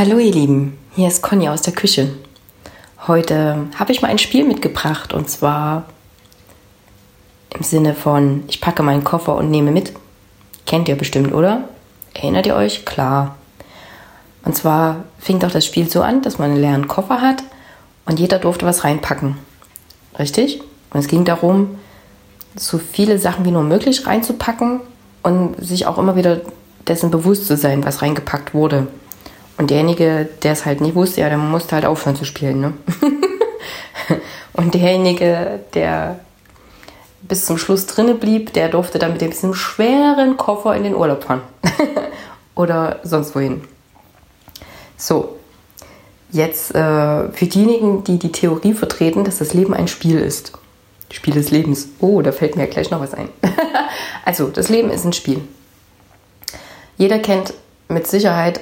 Hallo ihr Lieben, hier ist Conny aus der Küche. Heute habe ich mal ein Spiel mitgebracht und zwar im Sinne von, ich packe meinen Koffer und nehme mit. Kennt ihr bestimmt, oder? Erinnert ihr euch? Klar. Und zwar fing doch das Spiel so an, dass man einen leeren Koffer hat und jeder durfte was reinpacken. Richtig? Und es ging darum, so viele Sachen wie nur möglich reinzupacken und sich auch immer wieder dessen bewusst zu sein, was reingepackt wurde. Und derjenige, der es halt nicht wusste, ja, der musste halt aufhören zu spielen. Ne? und derjenige, der bis zum Schluss drinne blieb, der durfte dann mit diesem schweren Koffer in den Urlaub fahren. Oder sonst wohin. So, jetzt äh, für diejenigen, die die Theorie vertreten, dass das Leben ein Spiel ist. Spiel des Lebens. Oh, da fällt mir ja gleich noch was ein. also, das Leben ist ein Spiel. Jeder kennt mit Sicherheit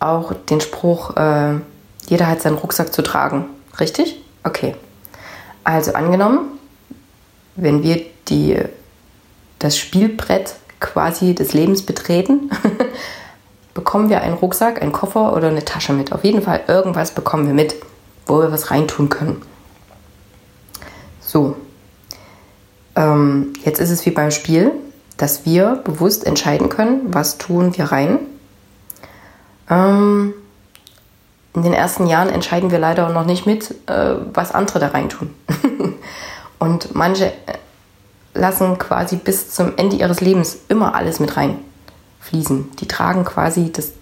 auch den Spruch, äh, jeder hat seinen Rucksack zu tragen. Richtig? Okay. Also angenommen, wenn wir die, das Spielbrett quasi des Lebens betreten, bekommen wir einen Rucksack, einen Koffer oder eine Tasche mit. Auf jeden Fall irgendwas bekommen wir mit, wo wir was reintun können. So. Ähm, jetzt ist es wie beim Spiel, dass wir bewusst entscheiden können, was tun wir rein ähm, in den ersten Jahren entscheiden wir leider noch nicht mit, äh, was andere da reintun. Und manche äh, lassen quasi bis zum Ende ihres Lebens immer alles mit reinfließen. Die tragen quasi das,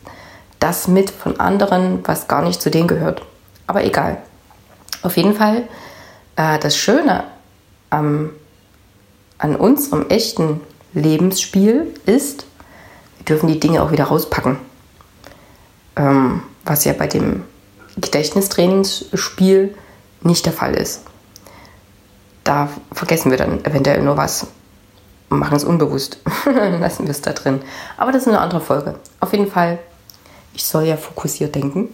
das mit von anderen, was gar nicht zu denen gehört. Aber egal. Auf jeden Fall, äh, das Schöne ähm, an unserem echten Lebensspiel ist, wir dürfen die Dinge auch wieder rauspacken ähm, was ja bei dem Gedächtnistrainingsspiel nicht der Fall ist. Da vergessen wir dann eventuell nur was und machen es unbewusst. Lassen wir es da drin. Aber das ist eine andere Folge. Auf jeden Fall, ich soll ja fokussiert denken.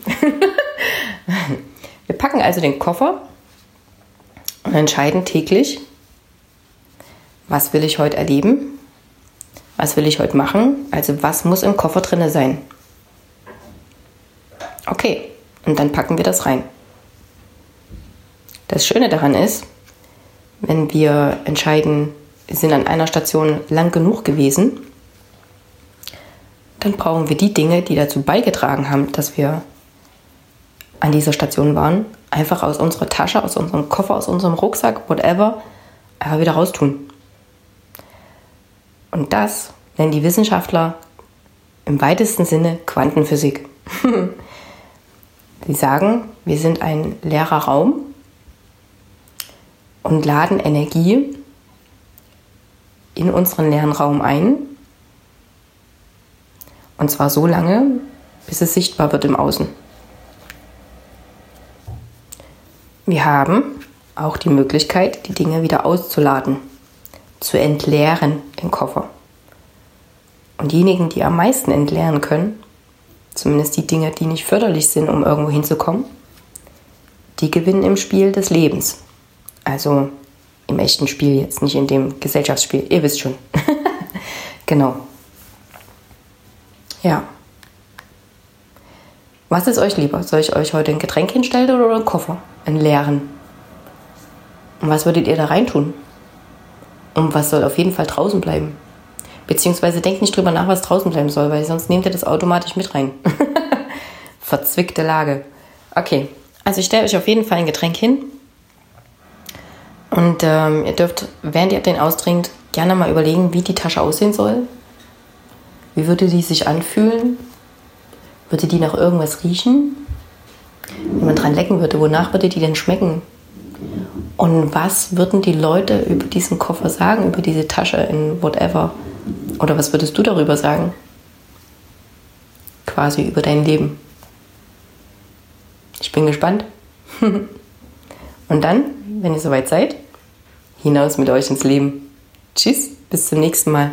wir packen also den Koffer und entscheiden täglich, was will ich heute erleben, was will ich heute machen, also was muss im Koffer drin sein. Okay, und dann packen wir das rein. Das Schöne daran ist, wenn wir entscheiden, wir sind an einer Station lang genug gewesen, dann brauchen wir die Dinge, die dazu beigetragen haben, dass wir an dieser Station waren, einfach aus unserer Tasche, aus unserem Koffer, aus unserem Rucksack, whatever, einfach wieder raustun. Und das nennen die Wissenschaftler im weitesten Sinne Quantenphysik. Sie sagen, wir sind ein leerer Raum und laden Energie in unseren leeren Raum ein. Und zwar so lange, bis es sichtbar wird im Außen. Wir haben auch die Möglichkeit, die Dinge wieder auszuladen, zu entleeren, den Koffer. Und diejenigen, die am meisten entleeren können, zumindest die Dinge, die nicht förderlich sind, um irgendwo hinzukommen, die gewinnen im Spiel des Lebens. Also im echten Spiel jetzt, nicht in dem Gesellschaftsspiel. Ihr wisst schon. genau. Ja. Was ist euch lieber? Soll ich euch heute ein Getränk hinstellen oder einen Koffer? Einen leeren? Und was würdet ihr da reintun? Und was soll auf jeden Fall draußen bleiben? Beziehungsweise denkt nicht drüber nach, was draußen bleiben soll, weil sonst nehmt ihr das automatisch mit rein. Verzwickte Lage. Okay, also ich stelle euch auf jeden Fall ein Getränk hin. Und ähm, ihr dürft, während ihr den austrinkt, gerne mal überlegen, wie die Tasche aussehen soll. Wie würde die sich anfühlen? Würde die nach irgendwas riechen? Wenn man dran lecken würde, wonach würde die denn schmecken? Und was würden die Leute über diesen Koffer sagen, über diese Tasche in whatever? Oder was würdest du darüber sagen? Quasi über dein Leben. Ich bin gespannt. Und dann, wenn ihr soweit seid, hinaus mit euch ins Leben. Tschüss, bis zum nächsten Mal.